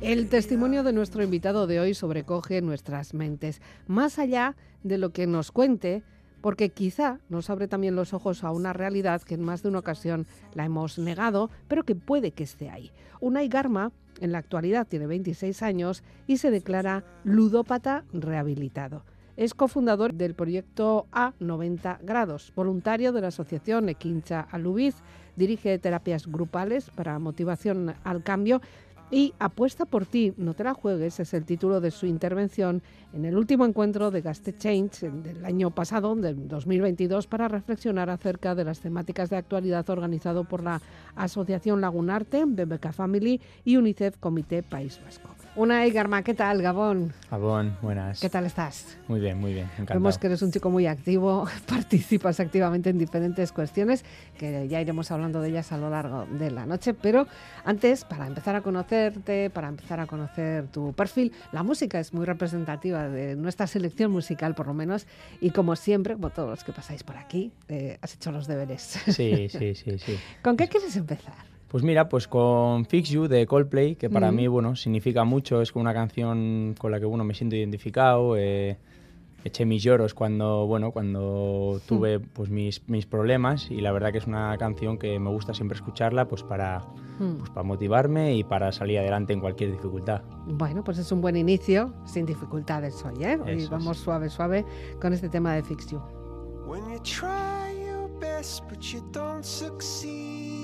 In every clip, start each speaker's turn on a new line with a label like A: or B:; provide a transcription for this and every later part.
A: El testimonio de nuestro invitado de hoy sobrecoge nuestras mentes, más allá de lo que nos cuente, porque quizá nos abre también los ojos a una realidad que en más de una ocasión la hemos negado, pero que puede que esté ahí. Unai Garma, en la actualidad, tiene 26 años y se declara ludópata rehabilitado. Es cofundador del proyecto A 90 grados, voluntario de la asociación Equincha Alubiz, dirige terapias grupales para motivación al cambio y Apuesta por ti, no te la juegues, es el título de su intervención en el último encuentro de Gaste Change del año pasado, del 2022, para reflexionar acerca de las temáticas de actualidad organizado por la Asociación Lagunarte, BBK Family y UNICEF Comité País Vasco. Una Garma, ¿qué tal, Gabón?
B: Gabón, buenas.
A: ¿Qué tal estás?
B: Muy bien, muy bien, encantado.
A: Vemos que eres un chico muy activo, participas activamente en diferentes cuestiones, que ya iremos hablando de ellas a lo largo de la noche, pero antes, para empezar a conocerte, para empezar a conocer tu perfil, la música es muy representativa de nuestra selección musical, por lo menos, y como siempre, como todos los que pasáis por aquí, eh, has hecho los deberes.
B: Sí, sí, sí, sí.
A: ¿Con qué quieres empezar?
B: Pues mira, pues con Fix You de Coldplay, que para mí, bueno, significa mucho, es como una canción con la que, bueno, me siento identificado, eh, eché mis lloros cuando, bueno, cuando tuve pues mis, mis problemas y la verdad que es una canción que me gusta siempre escucharla pues para, pues para motivarme y para salir adelante en cualquier dificultad.
A: Bueno, pues es un buen inicio, sin dificultades hoy, ¿eh? Hoy
B: Eso
A: vamos
B: es.
A: suave, suave con este tema de Fix You.
C: When you try your best but you don't succeed.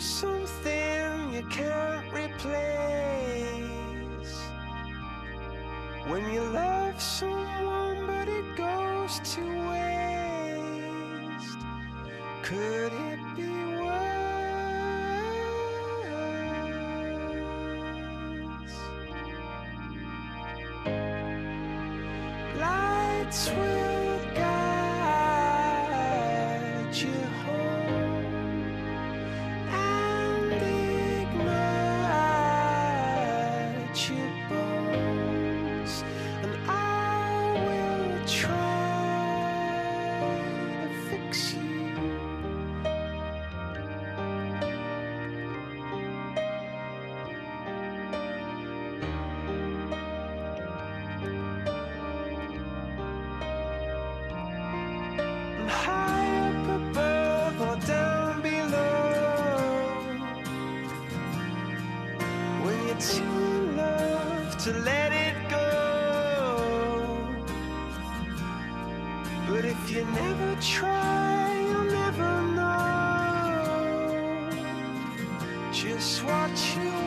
C: something you can't replace When you love someone but it goes to waste Could it be worse? Lights will try, you'll never know. Just what you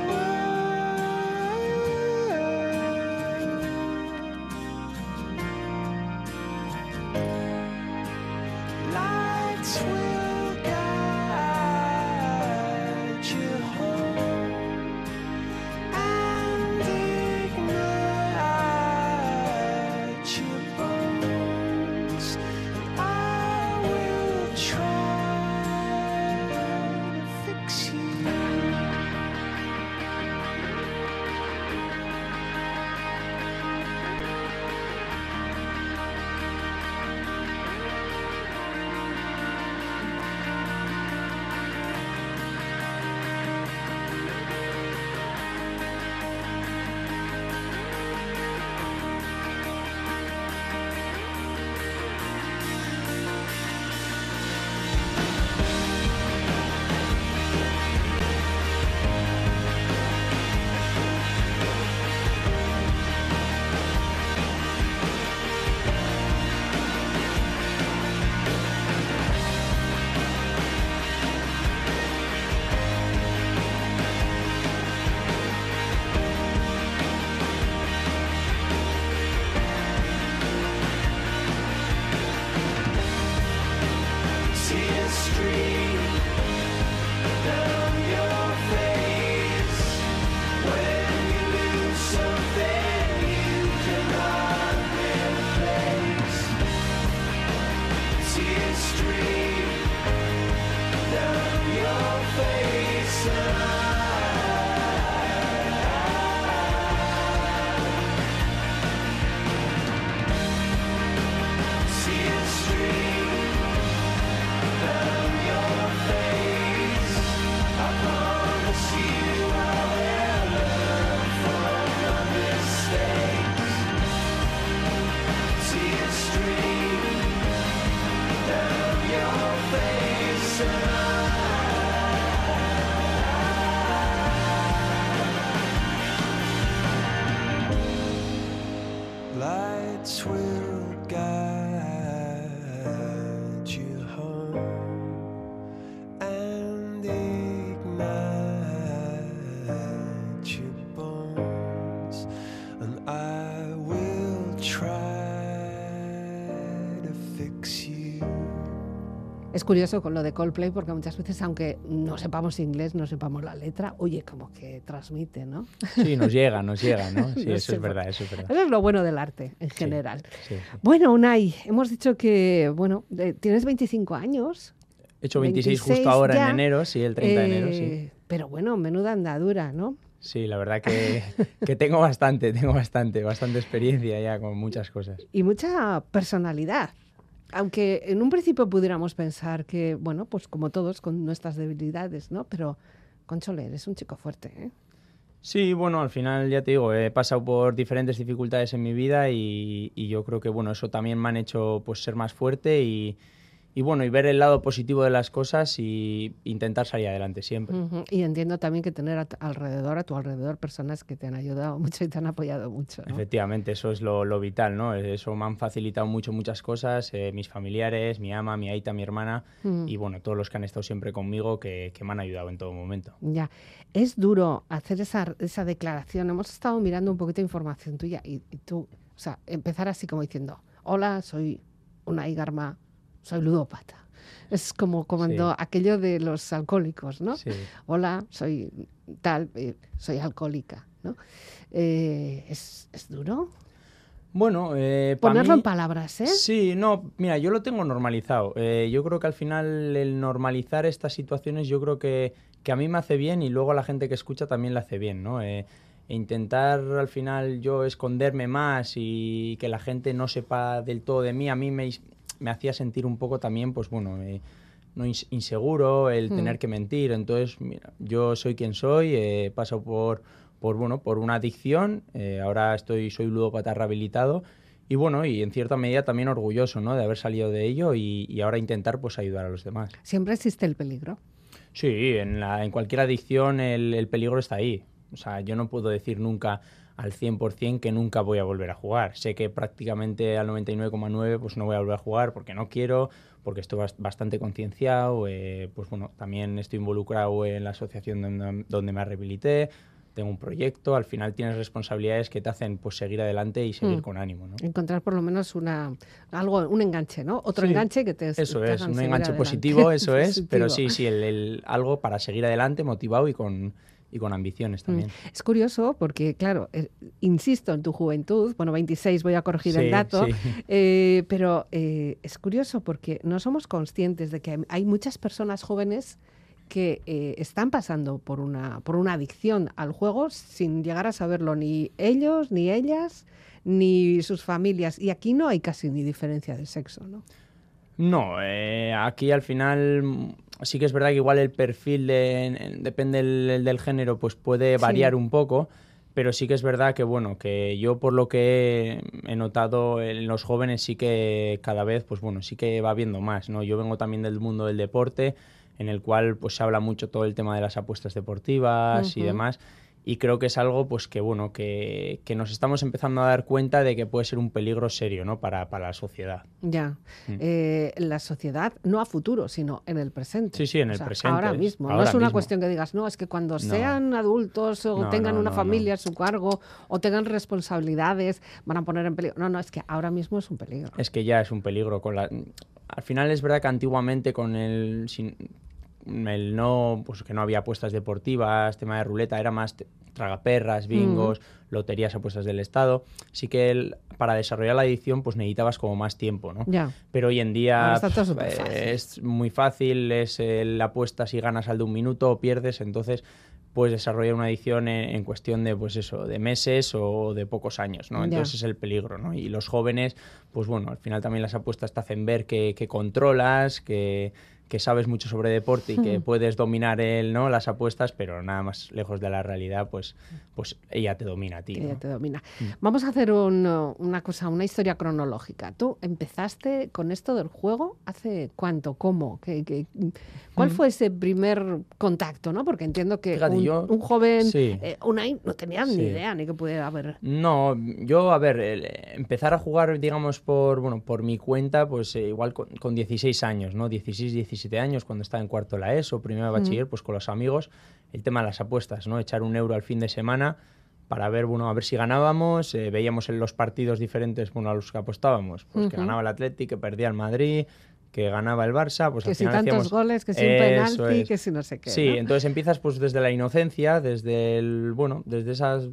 A: Es curioso con lo de Coldplay porque muchas veces, aunque no sepamos inglés, no sepamos la letra, oye, como que transmite, ¿no?
B: Sí, nos llega, nos llega, ¿no? Sí,
A: No
B: eso
A: sé
B: es verdad, eso es verdad.
A: Eso es lo bueno del arte en general.
B: sí, sí.
A: Bueno, Unai, hemos dicho que, bueno, de- tienes 25 años.
B: He hecho 26,
A: 26
B: justo ahora
A: ya,
B: en enero, sí, el 30 de enero, sí.
A: eh, Pero bueno, menuda andadura, ¿no?
B: Sí, la verdad que, que tengo bastante, tengo bastante, bastante experiencia ya con muchas cosas.
A: Y mucha personalidad. Aunque en un principio pudiéramos pensar que, bueno, pues como todos, con nuestras debilidades, ¿no? Pero, Conchole, eres un chico fuerte, ¿eh?
B: Sí, bueno, al final ya te digo, he pasado por diferentes dificultades en mi vida y, y yo creo que bueno, eso también me han hecho pues ser más fuerte y, y bueno, y ver el lado positivo de las cosas y intentar salir adelante siempre.
A: Y entiendo también que tener a alrededor, a tu alrededor, personas que te han ayudado mucho y te han apoyado mucho, ¿no?
B: Efectivamente, eso es lo, lo vital, ¿no? Eso me han facilitado mucho muchas cosas, eh, mis familiares, mi ama, mi aita, mi hermana y bueno, todos los que han estado siempre conmigo que, que me han ayudado en todo momento.
A: Ya, es duro hacer esa, esa declaración. Hemos estado mirando un poquito de información tuya y, y tú, o sea, empezar así como diciendo, hola, soy una Igarma, soy ludópata. Es como cuando
B: Sí.
A: aquello de los alcohólicos, ¿no?
B: Sí.
A: Hola, soy tal, eh, soy alcohólica, ¿no? Eh, ¿es, es duro?
B: Bueno, eh,
A: Ponerlo
B: mí-
A: en palabras, ¿eh?
B: Sí, no, mira, yo lo tengo normalizado. Eh, yo creo que al final el normalizar estas situaciones yo creo que, que a mí me hace bien y luego a la gente que escucha también le hace bien, ¿no? E intentar al final yo esconderme más y que la gente no sepa del todo de mí, a mí me, me hacía sentir un poco también, pues bueno, eh, no ins- inseguro, el
A: Mm.
B: tener que mentir. Entonces, mira, yo soy quien soy, he pasado por, por, bueno, por una adicción, eh, ahora estoy, soy ludópata rehabilitado y bueno, y en cierta medida también orgulloso, ¿no? De haber salido de ello y, y ahora intentar pues ayudar a los demás.
A: Siempre existe el peligro.
B: Sí, en, la, en cualquier adicción el, el peligro está ahí. O sea, yo no puedo decir nunca al 100% que nunca voy a volver a jugar. Sé que prácticamente al 99,9 pues no voy a volver a jugar porque no quiero, porque estoy bas- bastante concienciado, eh, pues bueno, también estoy involucrado en la asociación donde, donde me rehabilité, tengo un proyecto, al final tienes responsabilidades que te hacen pues seguir adelante y seguir
A: Mm.
B: con ánimo, ¿no?
A: Encontrar por lo menos una algo, un enganche, ¿no? Otro
B: Sí,
A: enganche que te
B: Eso
A: te
B: es, un enganche
A: adelante.
B: positivo, eso es, pero
A: Positivo.
B: sí, sí, el, el- algo para seguir adelante, motivado y con, y con ambiciones también.
A: Es curioso porque, claro, eh, insisto en tu juventud, bueno, 26 voy a corregir el dato,
B: sí.
A: eh, pero eh, es curioso porque no somos conscientes de que hay- muchas personas jóvenes que eh, están pasando por una, por una adicción al juego sin llegar a saberlo ni ellos, ni ellas, ni sus familias. Y aquí no hay casi ni diferencia de sexo, ¿no?
B: No, eh, aquí al final mm, sí que es verdad que igual el perfil de- en- depende del, del género, pues puede
A: Sí.
B: variar un poco, pero sí que es verdad que bueno, que yo por lo que he notado en los jóvenes sí que cada vez, pues bueno, sí que va viendo más, ¿no? Yo vengo también del mundo del deporte, en el cual pues se habla mucho todo el tema de las apuestas deportivas y demás. Y creo que es algo pues que bueno, que, que nos estamos empezando a dar cuenta de que puede ser un peligro serio, ¿no? Para, para la sociedad.
A: Ya.
B: Mm.
A: Eh, la sociedad, no a futuro, sino en el presente.
B: Sí, sí, en
A: O
B: el
A: sea,
B: presente,
A: Ahora mismo. no es una
B: mismo.
A: cuestión que digas, no, es que cuando
B: No.
A: sean adultos o
B: No,
A: tengan
B: no,
A: una familia a su cargo o tengan responsabilidades, van a poner en peligro. No, no, es que ahora mismo es un peligro.
B: Es que ya es un peligro. Con la... Al final es verdad que antiguamente con el, sin- el no, pues que no había apuestas deportivas, tema de ruleta, era más tragaperras, bingos, loterías, apuestas del Estado. Sí que el- para desarrollar la edición pues necesitabas como más tiempo, ¿no?
A: Ya.
B: Pero hoy en día
A: todo
B: pf, eh, es muy fácil, es el apuestas y ganas al de un minuto o pierdes, entonces puedes desarrollar una edición en, en cuestión de pues eso, de meses o de pocos años, ¿no?
A: Ya.
B: Entonces es el peligro, ¿no? Y los jóvenes, pues bueno, al final también las apuestas te hacen ver que, que controlas, que, que sabes mucho sobre deporte y que puedes dominar el, ¿no? las apuestas, pero nada más lejos de la realidad, pues, pues ella te domina a ti.
A: Ella te domina. Mm. Vamos a hacer una cosa, una historia cronológica. Tú empezaste con esto del juego hace cuánto, cómo, ¿Qué, cuál mm. fue ese primer contacto? ¿no? Porque entiendo que un, joven, sí. Eh, no tenía ni idea ni que pudiera haber.
B: No, yo, a ver, empezar a jugar, digamos, por, bueno, por mi cuenta, pues eh, igual con, con 16 años, ¿no? 16, 17 años, cuando estaba en cuarto de la ESO, primero de bachiller, pues con los amigos, el tema de las apuestas, ¿no? Echar un euro al fin de semana para ver, bueno, a ver si ganábamos, eh, veíamos en los partidos diferentes, bueno, a los que apostábamos, pues que ganaba el Atlético, que perdía el Madrid, que ganaba el Barça, pues
A: que
B: al
A: si
B: final
A: tantos goles, que si un penalti, que si no sé qué.
B: Sí, entonces empiezas pues desde la inocencia, desde el, bueno, desde esas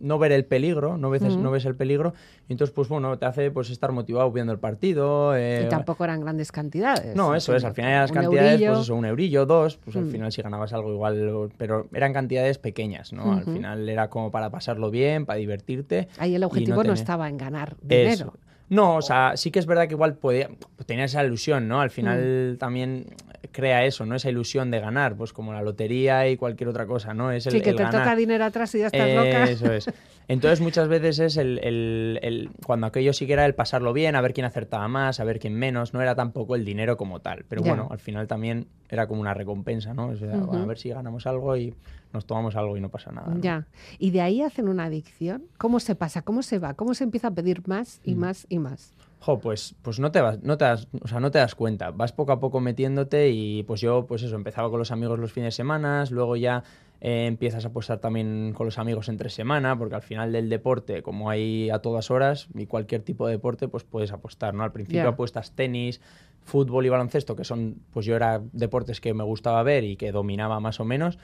B: no ver el peligro, no, veces, no ves el peligro, y entonces, pues bueno, te hace pues estar motivado viendo el partido.
A: Eh, y tampoco eran grandes cantidades.
B: No, eso es, al final las cantidades, pues eso, un eurillo, dos, pues al mm. final si ganabas algo igual, pero eran cantidades pequeñas, ¿no? Al final era como para pasarlo bien, para divertirte.
A: Ahí el objetivo no, estaba en ganar dinero.
B: No, o sea, sí que es verdad que igual podía, tenía esa ilusión, ¿no? Al final mm. también crea eso, ¿no? Esa ilusión de ganar, pues como la lotería y cualquier otra cosa, ¿no?
A: Es el, sí, que te toca dinero atrás y ya estás
B: loca. Eso es. Entonces muchas veces es el, el, cuando aquello sí que era el pasarlo bien, a ver quién acertaba más, a ver quién menos, no era tampoco el dinero como tal. Pero bueno, al final también era como una recompensa, ¿no? A ver si ganamos algo y nos tomamos algo y no pasa nada.
A: Ya. ¿Y de ahí hacen una adicción? ¿Cómo se pasa? ¿Cómo se va? ¿Cómo se empieza a pedir más y mm. más y más?
B: Jo, pues, pues no te vas, no te das, o sea, no te das cuenta. Vas poco a poco metiéndote y pues yo, pues eso, empezaba con los amigos los fines de semana, luego ya eh, empiezas a apostar también con los amigos entre semana, porque al final del deporte, como hay a todas horas, y cualquier tipo de deporte, pues puedes apostar, ¿no? Al principio apuestas tenis, fútbol y baloncesto, que son, pues yo era deportes que me gustaba ver y que dominaba más o menos.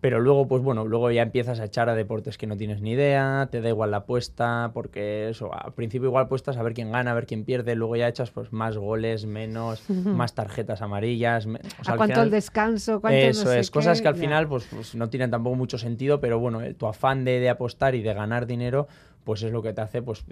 B: Pero luego, pues bueno, luego ya empiezas a echar a deportes que no tienes ni idea, te da igual la apuesta, porque eso, al principio igual apuestas a ver quién gana, a ver quién pierde, luego ya echas pues más goles, menos, más tarjetas amarillas.
A: ¿A cuánto el descanso? ¿Cuánto
B: eso es, cosas que al final pues, pues, no tienen tampoco mucho sentido, pero bueno, tu afán de, de, apostar y de ganar dinero, pues es lo que te hace pues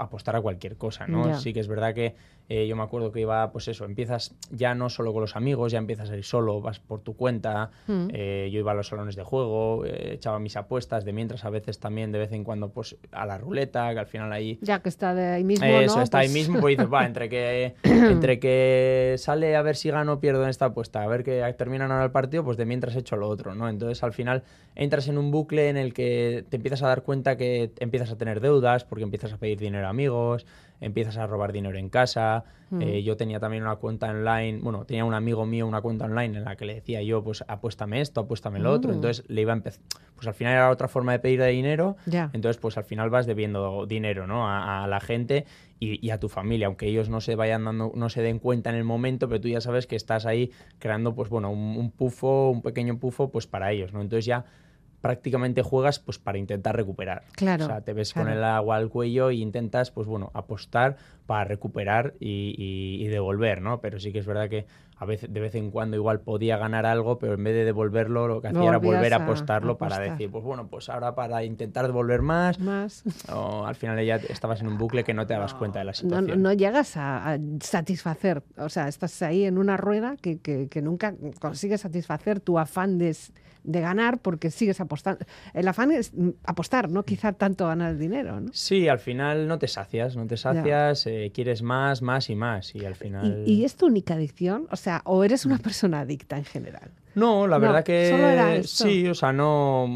B: apostar a cualquier cosa, ¿no? Sí que es verdad que eh, yo me acuerdo que iba, pues eso, empiezas ya no solo con los amigos, ya empiezas a ir solo, vas por tu cuenta, mm. eh, yo iba a los salones de juego, eh, echaba mis apuestas, de mientras a veces también de vez en cuando pues a la ruleta, que al final ahí...
A: Ya que está de ahí mismo,
B: Eso, está
A: ahí
B: pues mismo, pues dices, va, entre que, entre que sale a ver si gano o pierdo en esta apuesta, a ver que terminan ahora el partido, pues de mientras he hecho lo otro, ¿no? Entonces al final entras en un bucle en el que te empiezas a dar cuenta que empiezas a tener deudas porque empiezas a pedir dinero a amigos, empiezas a robar dinero en casa. Mm. Eh, yo tenía también una cuenta online, bueno, tenía un amigo mío una cuenta online en la que le decía yo, pues apuéstame esto, apuéstame lo otro. Mm. Entonces le iba a empezar, pues al final era otra forma de pedir dinero. Entonces, pues al final vas debiendo dinero, ¿no? A, la gente y, a tu familia, aunque ellos no se vayan dando, no se den cuenta en el momento, pero tú ya sabes que estás ahí creando, pues bueno, un, un pufo, un pequeño pufo, pues para ellos, ¿no? Entonces ya prácticamente juegas pues para intentar recuperar.
A: Claro.
B: O sea, te ves con el agua al cuello e intentas, pues bueno, apostar para recuperar y, devolver, ¿no? Pero sí que es verdad que a veces, de vez en cuando igual podía ganar algo, pero en vez de devolverlo, lo que hacía era volver a apostarlo para decir, pues bueno, pues ahora para intentar devolver más.
A: Más.
B: O al final ya estabas en un bucle que no te dabas cuenta de la situación.
A: No, llegas a, satisfacer, o sea, estás ahí en una rueda que, que nunca consigues satisfacer tu afán de de ganar porque sigues apostando. El afán es mm, apostar, no quizá tanto ganar el dinero, ¿no?
B: Sí, al final no te sacias, no te sacias, eh, quieres más, más y más y al final...
A: ¿Y, es tu única adicción? O sea, ¿o eres una persona adicta en general?
B: No, la verdad que sí, o sea, no,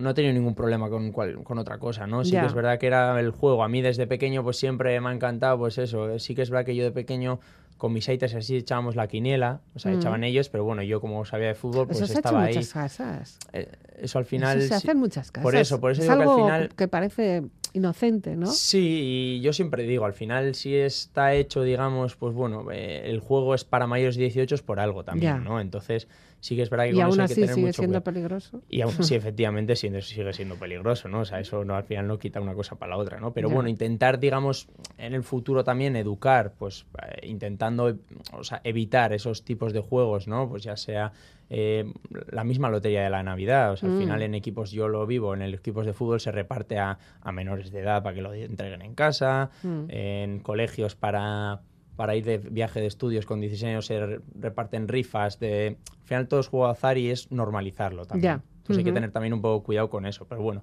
B: no he tenido ningún problema con, con otra cosa, ¿no? Sí que es verdad que era el juego. A mí desde pequeño pues siempre me ha encantado, pues eso. Sí que es verdad que yo de pequeño con mis aitas así echábamos la quiniela, o sea, mm. echaban ellos, pero bueno, yo como sabía de fútbol, pues
A: eso
B: estaba
A: hecho
B: ahí.
A: Muchas casas.
B: Eh, eso al final.
A: Eso se hace en muchas casas.
B: Por eso, por eso
A: es
B: digo
A: algo
B: que al final.
A: que parece inocente, ¿no?
B: Sí, y yo siempre digo, al final si está hecho, digamos, pues bueno, eh, el juego es para mayores de 18 por algo también, ¿no? Entonces sí que es verdad que
A: y
B: con
A: aún
B: eso
A: así
B: hay que tener
A: sigue
B: mucho
A: siendo peligroso.
B: Y aún así, efectivamente, sigue siendo peligroso, ¿no? O sea, eso no, al final no quita una cosa para la otra, ¿no? Pero bueno, intentar, digamos, en el futuro también educar, pues eh, intentando, o sea, evitar esos tipos de juegos, ¿no? Pues ya sea eh, la misma lotería de la Navidad. O sea, al final mm. en equipos, yo lo vivo, en el equipos de fútbol se reparte a, menores de edad para que lo entreguen en casa, mm. en colegios para para ir de viaje de estudios con 16 años se reparten rifas. De... Al final todo es juego de azar y es normalizarlo también.
A: Ya.
B: Entonces hay que tener también un poco cuidado con eso. Pero bueno,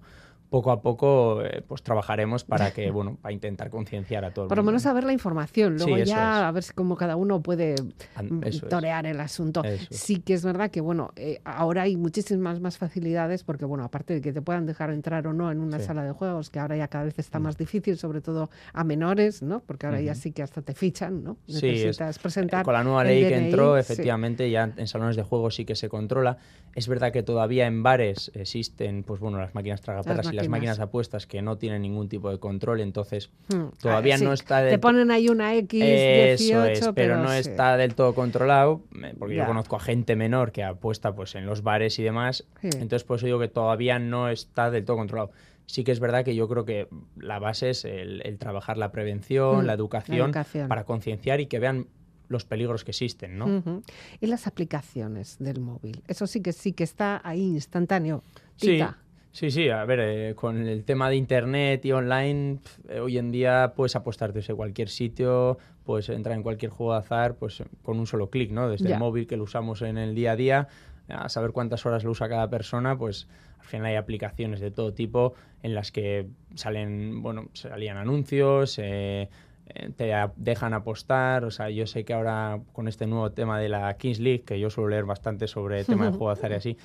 B: poco a poco eh, pues trabajaremos para que, bueno, para intentar concienciar a todo el
A: Por lo menos saber la información, luego ya
B: es.
A: a ver cómo cada uno puede mm,
B: eso es.
A: torear el asunto.
B: Eso es.
A: Sí que es verdad que, bueno, eh, ahora hay muchísimas más facilidades porque, bueno, aparte de que te puedan dejar entrar o no en una
B: Sí.
A: sala de juegos, que ahora ya cada vez está
B: Mm.
A: más difícil, sobre todo a menores, ¿no? Porque ahora ya sí que hasta te fichan, ¿no?
B: Sí,
A: Necesitas presentar
B: Con la nueva ley que entró, efectivamente, ya en salones de juego sí que se controla. Es verdad que todavía en bares existen, pues bueno, las máquinas tragaperras y las
A: máquinas.
B: de apuestas que no tienen ningún tipo de control, entonces
A: Mm,
B: todavía
A: ah, sí,
B: no está
A: Te
B: del
A: ponen ahí una X,
B: Eso
A: 18,
B: es, pero, no
A: sí.
B: está del todo controlado, porque
A: Ya.
B: yo conozco a gente menor que apuesta pues en los bares y demás,
A: Sí.
B: entonces por eso digo que todavía no está del todo controlado. Sí que es verdad que yo creo que la base es el, el trabajar la prevención,
A: Mm,
B: la
A: la
B: educación, para concienciar y que vean los peligros que existen, ¿no?
A: Y las aplicaciones del móvil. Eso sí que sí que está ahí instantáneo.
B: Sí,
A: Tica.
B: Sí, sí, a ver, eh, con el tema de internet y online, pf, eh, hoy en día puedes apostarte desde cualquier sitio, puedes entrar en cualquier juego de azar, pues con un solo clic, ¿no? Desde
A: Ya.
B: el móvil que lo usamos en el día a día, a saber cuántas horas lo usa cada persona, pues al final hay aplicaciones de todo tipo en las que salen, bueno, salían anuncios, eh, eh, te dejan apostar, o sea, yo sé que ahora con este nuevo tema de la Kings League, que yo suelo leer bastante sobre el tema de juego de azar y así,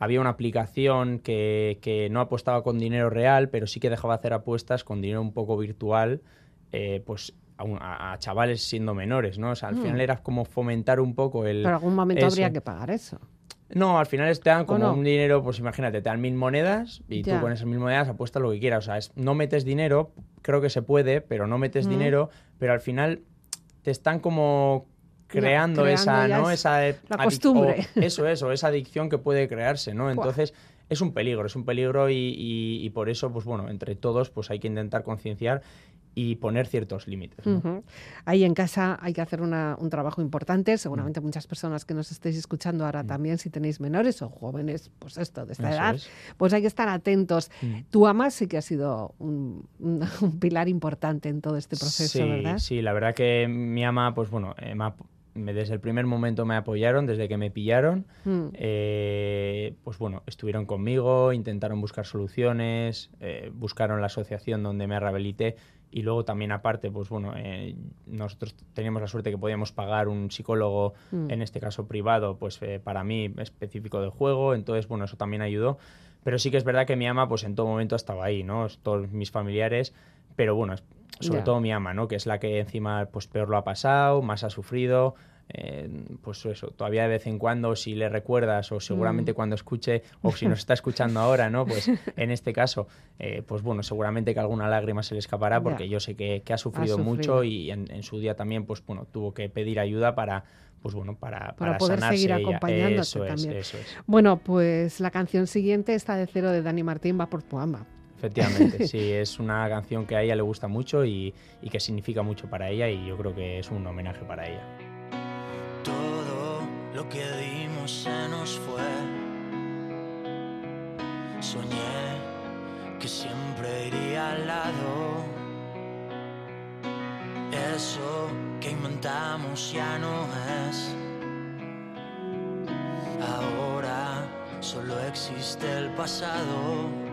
B: había una aplicación que, que no apostaba con dinero real, pero sí que dejaba hacer apuestas con dinero un poco virtual, eh, pues a, un- a- a chavales siendo menores, ¿no? O sea, al
A: Mm.
B: final era como fomentar un poco el...
A: Pero en algún momento habría que pagar eso.
B: No, al final te dan como
A: no?
B: un dinero, pues imagínate, te dan mil monedas y
A: Ya.
B: tú con esas mil monedas apuestas lo que quieras. O sea, es- no metes dinero, creo que se puede, pero no metes
A: Mm.
B: dinero, pero al final te están como
A: Ya,
B: creando, esa, ¿no?
A: es
B: Esa
A: la costumbre.
B: o eso, eso, esa adicción que puede crearse, ¿no? Entonces, es un peligro, es un peligro y, y- y por eso, pues bueno, entre todos, pues hay que intentar concienciar y poner ciertos límites. ¿no?
A: Ujú. Ahí en casa hay que hacer una- un trabajo importante.
B: Mm.
A: Seguramente muchas personas que nos estéis escuchando ahora también, si tenéis menores o jóvenes, pues esto, de esta
B: Eso
A: edad,
B: es.
A: pues hay que estar atentos.
B: Mm.
A: Tu ama sí que ha sido un, un- un pilar importante en todo este proceso,
B: sí,
A: ¿verdad?
B: Sí, la verdad que mi ama, pues bueno, eh, me me- desde el primer momento me apoyaron, desde que me pillaron.
A: Mm.
B: eh, pues bueno, estuvieron conmigo, intentaron buscar soluciones, eh, buscaron la asociación donde me rehabilité y luego también aparte, pues bueno, eh, nosotros teníamos la suerte que podíamos pagar un psicólogo,
A: Mm.
B: en este caso privado, pues para mí específico del juego, entonces bueno, eso también ayudó. Pero sí que es verdad que mi ama, pues en todo momento estaba ahí, ¿no? Todos mis familiares, pero bueno, sobre todo mi ama, ¿no? Que es la que encima pues peor lo ha pasado, más ha sufrido. eh, pues eso, todavía de vez en cuando, si le recuerdas o seguramente
A: Mm.
B: cuando escuche o si nos está escuchando ahora, ¿no? Pues en este caso, eh, pues bueno, seguramente que alguna lágrima se le escapará porque yo sé que, que ha, sufrido
A: sufrido.
B: mucho y en, en su día también, pues bueno, tuvo que pedir ayuda para, pues bueno, para,
A: Para
B: para,
A: poder
B: sanarse
A: seguir
B: ella.
A: acompañándote
B: Eso es,
A: también.
B: eso es.
A: Bueno, pues la canción siguiente, esta de cero de Dani Martín, va por tu ama.
B: Efectivamente, sí, es una canción que a ella le gusta mucho y, y que significa mucho para ella y yo creo que es un homenaje para ella.
D: Todo lo que dimos se nos fue. Soñé que siempre iría al lado. Eso que inventamos ya no es. Ahora solo existe el pasado.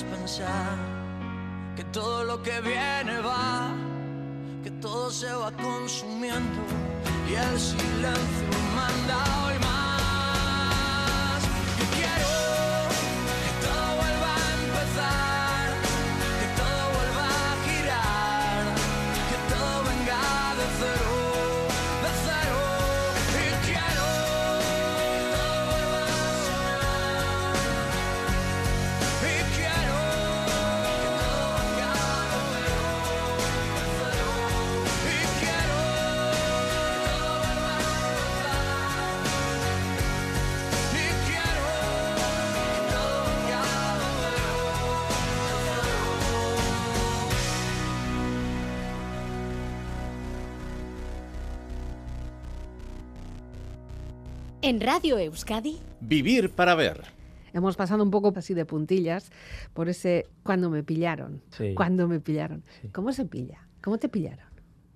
D: Pensar que todo lo que viene va, que todo se va consumiendo y el silencio manda
E: En Radio Euskadi,
F: Vivir para ver.
A: Hemos pasado un poco así de puntillas por ese cuando me pillaron.
B: Sí.
A: Cuando me pillaron.
B: Sí.
A: ¿Cómo se pilla? ¿Cómo te pillaron?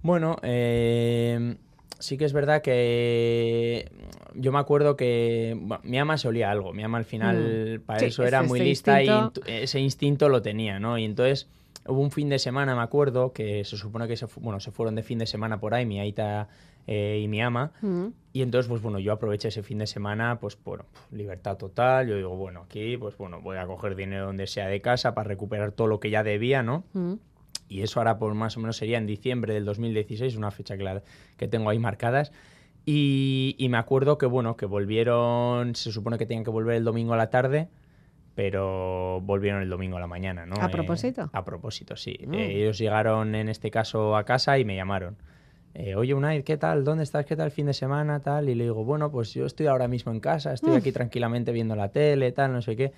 B: Bueno, eh, sí que es verdad que yo me acuerdo que bueno, mi ama se olía algo. Mi ama al final para
A: Sí,
B: eso
A: es
B: era
A: ese
B: muy lista
A: instinto.
B: y ese instinto lo tenía, ¿no? Y entonces hubo un fin de semana, me acuerdo, que se supone que se, bueno, se fueron de fin de semana por ahí, mi aita eh, y mi ama.
A: Mm.
B: Y entonces, pues bueno, yo aproveché ese fin de semana, pues bueno, libertad total. Yo digo, bueno, aquí, pues bueno, voy a coger dinero donde sea de casa para recuperar todo lo que ya debía, ¿no?
A: Mm.
B: Y eso ahora por más o menos sería en diciembre del 2016, una fecha que, la- que tengo ahí marcadas. Y, y me acuerdo que, bueno, que volvieron, se supone que tenían que volver el domingo a la tarde, pero volvieron el domingo a la mañana, ¿no?
A: ¿A
B: Eh,
A: propósito?
B: a propósito, sí.
A: Mm.
B: Eh, ellos llegaron en este caso a casa y me llamaron. Eh, Oye, Unai, ¿qué tal? ¿Dónde estás? ¿Qué tal el fin de semana? Tal. Y le digo, bueno, pues yo estoy ahora mismo en casa, estoy aquí tranquilamente viendo la tele, tal, no sé qué.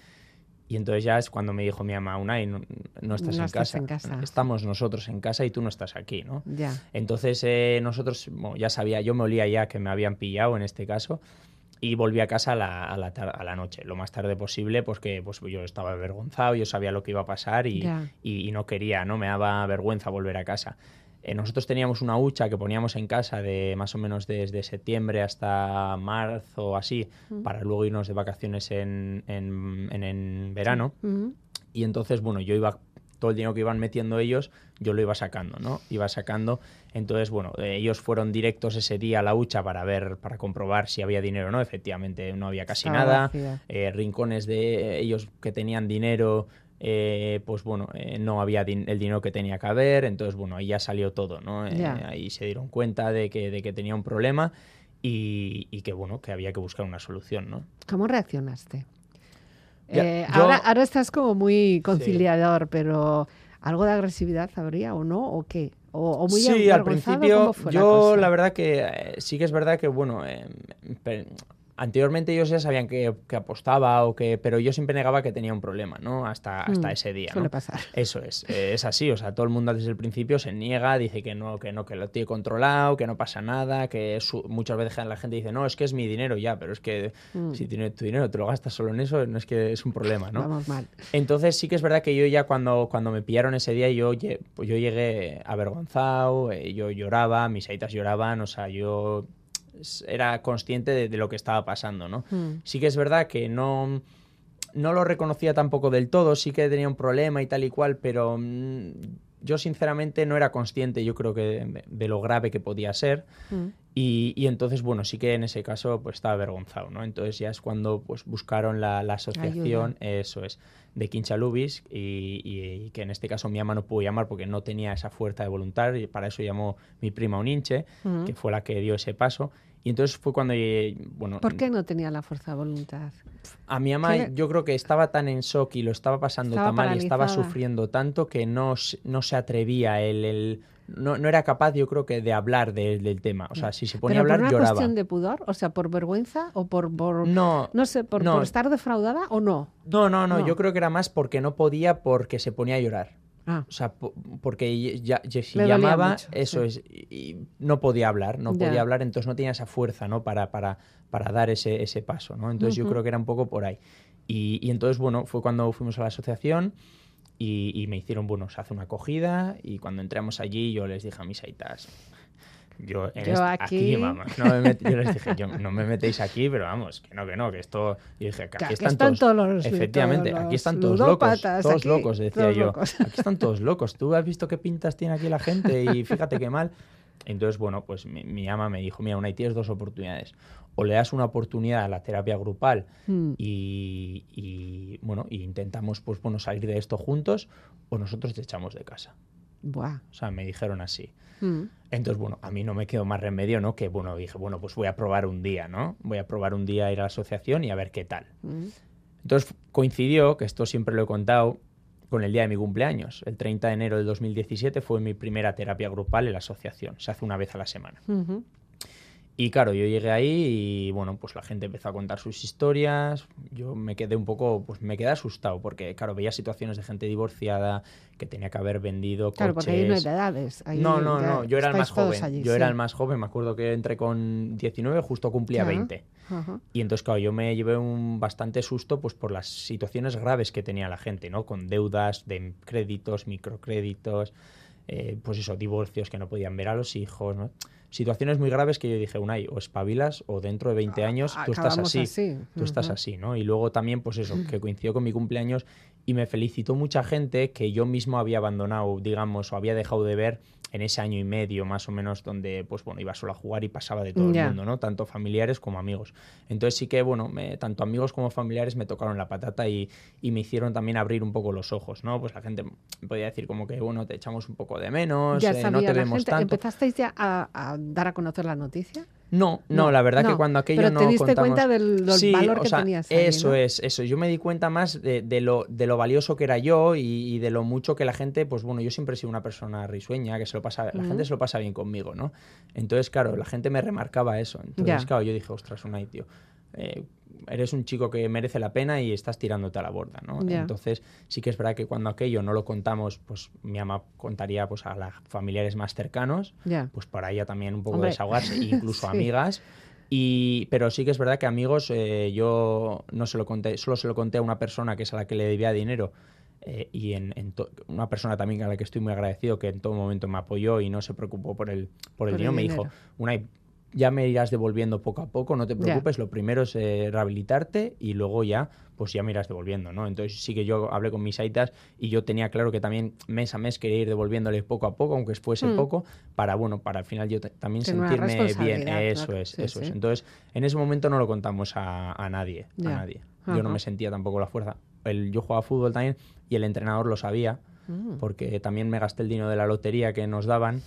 B: Y entonces ya es cuando me dijo mi mamá, Unai, no, no estás,
A: No
B: en,
A: estás
B: casa.
A: en casa.
B: Estamos nosotros en casa y tú no estás aquí, ¿no?
A: Ya.
B: Entonces eh, nosotros, bueno, ya sabía, yo me olía ya que me habían pillado en este caso y volví a casa a la, a la, tar- a la noche, lo más tarde posible, porque pues, yo estaba avergonzado, yo sabía lo que iba a pasar y,
A: Ya.
B: y- y no quería, ¿no? Me daba vergüenza volver a casa. Eh, nosotros teníamos una hucha que poníamos en casa de más o menos desde septiembre hasta marzo o así, para luego irnos de vacaciones en, en- en- en verano. Y entonces, bueno, yo iba, todo el dinero que iban metiendo ellos, yo lo iba sacando, ¿no? Iba sacando. Entonces, bueno, eh, ellos fueron directos ese día a la hucha para ver, para comprobar si había dinero o no. Efectivamente, no había casi
A: Estaba
B: nada. Eh, rincones de ellos que tenían dinero, eh, pues bueno, eh, no había din- el dinero que tenía que haber. Entonces, bueno, ahí ya salió todo, ¿no? Eh, ahí se dieron cuenta de que, de que tenía un problema y, y que, bueno, que había que buscar una solución, ¿no?
A: ¿Cómo reaccionaste?
B: Ya, yo-
A: ahora, ahora estás como muy conciliador, pero ¿algo de agresividad habría o no? ¿O qué? ¿O, o muy
B: sí, al principio
A: ¿Cómo fue la
B: yo la verdad que eh, sí que es verdad que bueno, eh, pe- anteriormente ellos ya sabían que, que apostaba o que, pero yo siempre negaba que tenía un problema, ¿no? Hasta, hasta
A: Mm,
B: ese día,
A: Suele
B: ¿no?
A: pasar.
B: Eso es, eh, es así, o sea, todo el mundo desde el principio se niega, dice que no, que no, que lo tiene controlado, que no pasa nada, que su- muchas veces la gente dice, no, es que es mi dinero ya, pero es que
A: Mm.
B: si tiene tu dinero te lo gastas solo en eso, no es que es un problema, ¿no?
A: Vamos mal.
B: Entonces sí que es verdad que yo ya cuando, cuando me pillaron ese día, yo, yo llegué avergonzado, eh, yo lloraba, mis aitas lloraban, o sea, yo era consciente de, de lo que estaba pasando, ¿no?
A: Mm.
B: Sí que es verdad que no, no lo reconocía tampoco del todo, sí que tenía un problema y tal y cual, pero mm, yo sinceramente no era consciente, yo creo que de, lo grave que podía ser.
A: Mm.
B: Y, y entonces, bueno, sí que en ese caso pues estaba avergonzado, ¿no? Entonces ya es cuando pues buscaron la, la asociación, eso es, de Quinchalubis y, y- y que en este caso mi ama no pudo llamar porque no tenía esa fuerza de voluntad y para eso llamó mi prima Uninche,
A: Mm.
B: que fue la que dio ese paso. Y entonces fue cuando, eh, bueno,
A: ¿Por qué no tenía la fuerza de voluntad?
B: a mi ama
A: ¿Qué le-
B: yo creo que estaba tan en shock y lo estaba pasando
A: Estaba
B: tan mal y estaba sufriendo tanto que no, se- no se atrevía, él, él- no, no era capaz yo creo que de hablar de- del tema. O sea, si se ponía a
A: ¿Pero
B: hablar
A: por una
B: lloraba.
A: cuestión de pudor? O sea, ¿por vergüenza o por, por
B: No,
A: no sé, por,
B: no.
A: por estar defraudada o no?
B: No, no, no,
A: No.
B: yo creo que era más porque no podía porque se ponía a llorar.
A: Ah,
B: O sea, po- porque ya, ya- si llamaba,
A: mucho,
B: eso
A: sí.
B: es, y, no podía hablar, no
A: Ya.
B: podía hablar, entonces no tenía esa fuerza, ¿no? Para, para, para dar ese, ese paso, ¿no? Entonces yo
A: Ujú.
B: creo que era un poco por ahí. Y, y entonces, bueno, fue cuando fuimos a la asociación y, y me hicieron, bueno, se hace una acogida y cuando entramos allí yo les dije a mis aitas, yo, en
A: Yo
B: este-
A: aquí-
B: vamos, no me met- yo les dije, yo, no me metéis aquí, pero vamos, que no, que no, que esto, y dije, que aquí están,
A: están
B: todos,
A: los-
B: efectivamente,
A: todos
B: aquí están todos locos, todos
A: aquí,
B: locos, decía
A: todos
B: yo,
A: locos.
B: aquí están todos locos, tú has visto qué pintas tiene aquí la gente y fíjate qué mal. Entonces, bueno, pues mi, mi ama me dijo, mira, una tienes dos oportunidades. O le das una oportunidad a la terapia grupal
A: Mm.
B: y, y, bueno, y intentamos pues bueno salir de esto juntos, o nosotros te echamos de casa.
A: Buah.
B: O sea, me dijeron así.
A: Mm.
B: Entonces, bueno, a mí no me quedó más remedio, ¿no? Que, bueno, dije, bueno, pues voy a probar un día, ¿no? Voy a probar un día a ir a la asociación y a ver qué tal.
A: Mm.
B: Entonces coincidió, que esto siempre lo he contado, con el día de mi cumpleaños. El 30 de enero del 2017 fue mi primera terapia grupal en la asociación. Se hace una vez a la semana.
A: Ujú.
B: Y claro, yo llegué ahí y bueno, pues la gente empezó a contar sus historias. Yo me quedé un poco, pues me quedé asustado porque, claro, veía situaciones de gente divorciada que tenía que haber vendido
A: Claro, porque ahí no hay
B: coches.
A: edades. ahí
B: No, no, no, yo era el más joven.
A: allí,
B: yo
A: sí.
B: era el más joven, me acuerdo que entré con 19, justo cumplía
A: Ajá.
B: 20.
A: Ajá.
B: Y entonces, claro, yo me llevé un bastante susto pues por las situaciones graves que tenía la gente, ¿no? Con deudas de créditos, microcréditos, eh, pues eso, divorcios que no podían ver a los hijos, ¿no? Situaciones muy graves que yo dije, Unai, o espabilas o dentro de 20 años tú estás así.
A: así.
B: Tú estás así, ¿no? Y luego también, pues eso, que coincidió con mi cumpleaños y me felicitó mucha gente que yo mismo había abandonado, digamos, o había dejado de ver en ese año y medio más o menos donde, pues bueno, iba solo a jugar y pasaba de todo el mundo, ¿no? Tanto familiares como amigos. Entonces sí que, bueno, me- tanto amigos como familiares me tocaron la patata y, y me hicieron también abrir un poco los ojos, ¿no? Pues la gente podía decir como que, bueno, te echamos un poco de menos,
A: Ya
B: eh,
A: sabía
B: no te
A: la
B: vemos
A: gente.
B: tanto.
A: ¿Empezasteis ya a, a dar a conocer la noticia?
B: No, no, la verdad
A: no.
B: que cuando aquello
A: Pero
B: no
A: te diste
B: contamos...
A: cuenta del, del
B: Sí,
A: valor
B: o
A: que
B: sea,
A: tenías ahí,
B: Eso
A: ¿no?
B: es, eso. Yo me di cuenta más de, de lo, de lo valioso que era yo y, y de lo mucho que la gente, pues bueno, yo siempre he sido una persona risueña, que se lo pasa, la gente se lo pasa bien conmigo, ¿no? Entonces, claro, la gente me remarcaba eso. Entonces,
A: Ya.
B: claro, yo dije, ostras, Unai, tío, eh, eres un chico que merece la pena y estás tirándote a la borda, ¿no?
A: Ya.
B: Entonces, sí que es verdad que cuando aquello no lo contamos, pues mi ama contaría pues a los familiares más cercanos,
A: Ya.
B: pues para ella también un poco
A: Hombre.
B: desahogarse, incluso
A: Sí.
B: amigas. Y, pero sí que es verdad que amigos, eh, yo no se lo conté, solo se lo conté a una persona que es a la que le debía dinero. eh, y en, en to- una persona también a la que estoy muy agradecido, que en todo momento me apoyó y no se preocupó por el, por el
A: Por el
B: dinero, me dijo, una ya me irás devolviendo poco a poco, no te preocupes, lo primero es eh, rehabilitarte y luego ya, pues ya me irás devolviendo, ¿no? Entonces sí que yo hablé con mis aitas y yo tenía claro que también mes a mes quería ir devolviéndole poco a poco, aunque fuese
A: Mm.
B: poco, para, bueno, para al final yo también sentirme bien. Eso
A: claro.
B: es,
A: Sí,
B: eso es. Entonces, en ese momento no lo contamos a, a nadie, a nadie. Yo no me sentía tampoco la fuerza. El, yo jugaba fútbol también y el entrenador lo sabía,
A: Mm.
B: porque también me gasté el dinero de la lotería que nos daban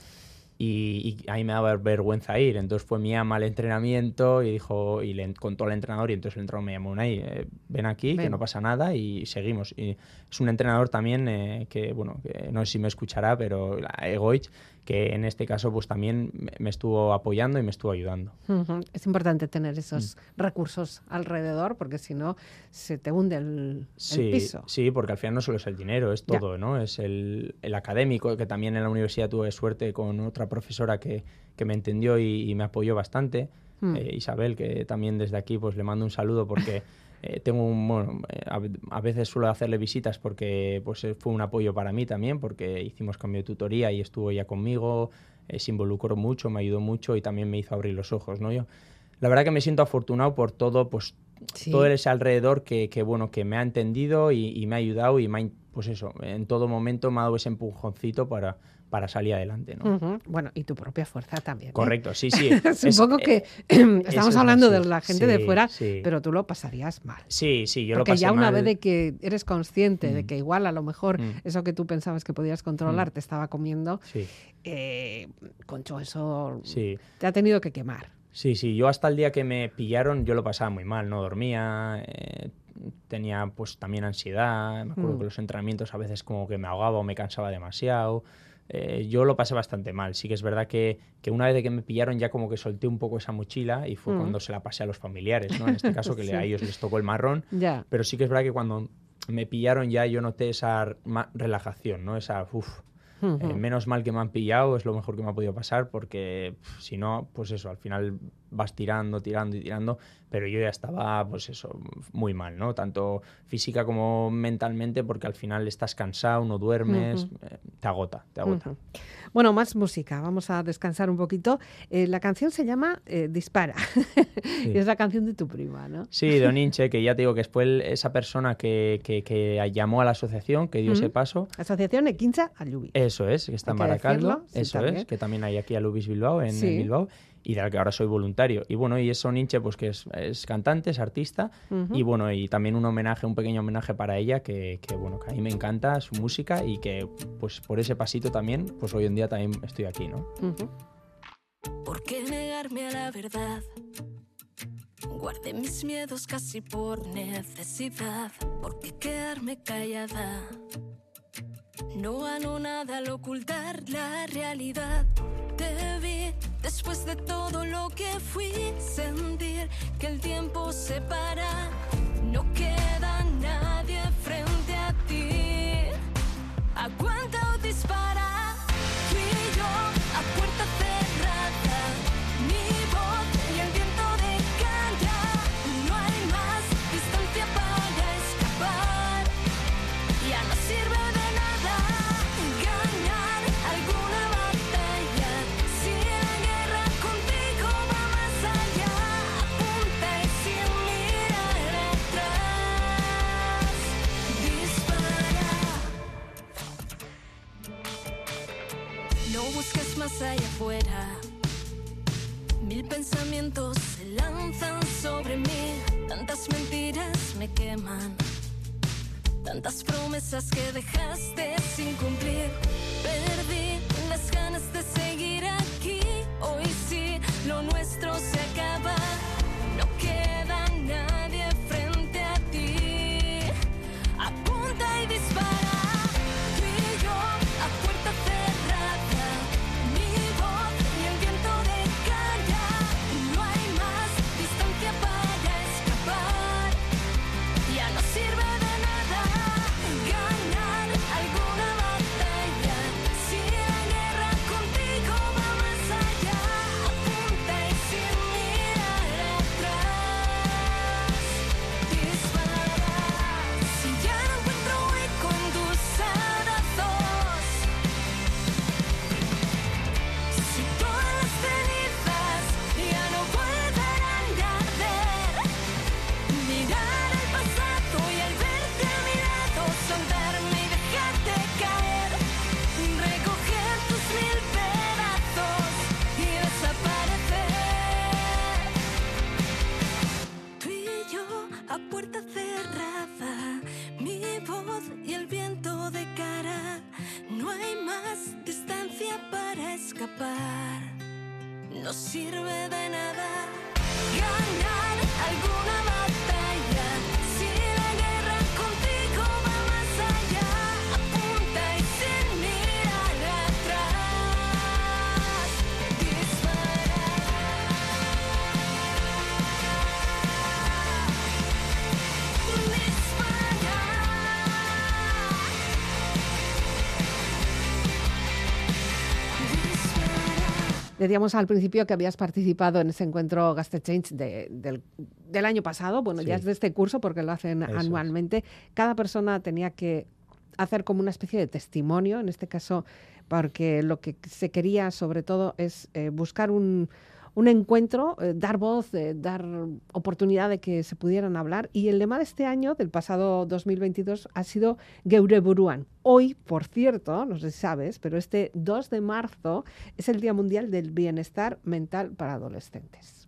B: y, y ahí me daba vergüenza ir. Entonces fue mi ama al entrenamiento y dijo y le contó al entrenador y entonces el entrenador me llamó, Unai, eh, ven aquí, que
A: Ven.
B: no pasa nada y seguimos. Y es un entrenador también eh, que, bueno, que no sé si me escuchará, pero la Egoich, que en este caso pues también me- estuvo apoyando y me estuvo ayudando.
A: Ujú. Es importante tener esos
B: Mm.
A: recursos alrededor porque si no se te hunde el, el
B: Sí,
A: piso.
B: sí, porque al final no solo es el dinero, es
A: Ya.
B: todo, ¿no? Es el, el académico, que también en la universidad tuve suerte con otra profesora que, que me entendió y, y me apoyó bastante,
A: Mm.
B: eh, Isabel, que también desde aquí pues le mando un saludo porque eh, tengo un, bueno, eh, a, a veces suelo hacerle visitas porque pues eh, fue un apoyo para mí también, porque hicimos cambio de tutoría y estuvo ella conmigo, eh, se involucró mucho, me ayudó mucho y también me hizo abrir los ojos, ¿no? Yo, la verdad que me siento afortunado por todo, pues
A: Sí.
B: todo ese alrededor que, que, bueno que me ha entendido y, y me ha ayudado y me ha pues eso en todo momento me ha dado ese empujoncito para, para salir adelante ¿no?
A: Ujú. Bueno, y tu propia fuerza también. ¿eh?
B: correcto sí sí es-
A: Supongo
B: eh,
A: que
B: eso
A: estamos
B: es
A: hablando
B: así.
A: de la gente de
B: Sí,
A: fuera,
B: sí.
A: pero tú lo pasarías mal.
B: sí sí yo lo
A: Porque
B: pasé
A: ya una
B: mal.
A: vez de que eres consciente de
B: Mm.
A: que igual a lo mejor
B: Mm.
A: eso que tú pensabas que podías controlar te estaba comiendo,
B: sí
A: eh, concho, eso
B: sí
A: te ha tenido que quemar.
B: Sí, sí, yo hasta el día que me pillaron yo lo pasaba muy mal, no dormía, eh, tenía pues también ansiedad, me acuerdo
A: Mm.
B: que los entrenamientos a veces como que me ahogaba o me cansaba demasiado, eh, yo lo pasé bastante mal, sí que es verdad que, que una vez de que me pillaron ya como que solté un poco esa mochila y fue
A: Mm.
B: cuando se la pasé a los familiares, ¿no? En este caso que le- a
A: Sí.
B: ellos les tocó el marrón,
A: Ya.
B: pero sí que es verdad que cuando me pillaron ya yo noté esa relajación, ¿no? Esa, uff, eh, menos mal que me han pillado, es lo mejor que me ha podido pasar, porque si no, pues eso, al final vas tirando, tirando y tirando, pero yo ya estaba, pues eso, muy mal, ¿no? Tanto física como mentalmente, porque al final estás cansado, no duermes, eh, te agota, te agota.
A: Bueno, más música, vamos a descansar un poquito. Eh, la canción se llama eh, Dispara, y es la canción de tu prima, ¿no?
B: Sí, Don Inche, que ya te digo que fue esa persona que, que, llamó a la asociación, que dio ese paso.
A: Asociación Equincha Alubis.
B: Eso es, que está en Baracaldo, eso es, que también hay aquí Alubis Bilbao, en, Bilbao y de la que ahora soy voluntario. Y bueno, y es Soninche, pues que es, es, cantante, es artista, y bueno, y también un homenaje, un pequeño homenaje para ella, que, que, bueno, que a mí me encanta su música y que pues por ese pasito también, pues hoy en día también estoy aquí, ¿no?
F: ¿Por qué negarme a la verdad? Guardé mis miedos casi por necesidad. ¿Por qué quedarme callada? No gano nada al ocultar la realidad. Te después de todo lo que fui. Sentir que el tiempo se para. No queda nadie
A: Decíamos al principio que habías participado en ese encuentro Gastechange de, del, del año pasado, bueno, ya es de este curso porque lo hacen
B: Eso
A: anualmente. Cada persona tenía que hacer como una especie de testimonio, en este caso, porque lo que se quería sobre todo es eh, buscar un, un encuentro, eh, dar voz, eh, dar oportunidad de que se pudieran hablar. Y el lema de este año, del pasado 2022, ha sido Geureburuan. Hoy, por cierto, no sé si sabes, pero este 2 de marzo es el Día Mundial del Bienestar Mental para Adolescentes.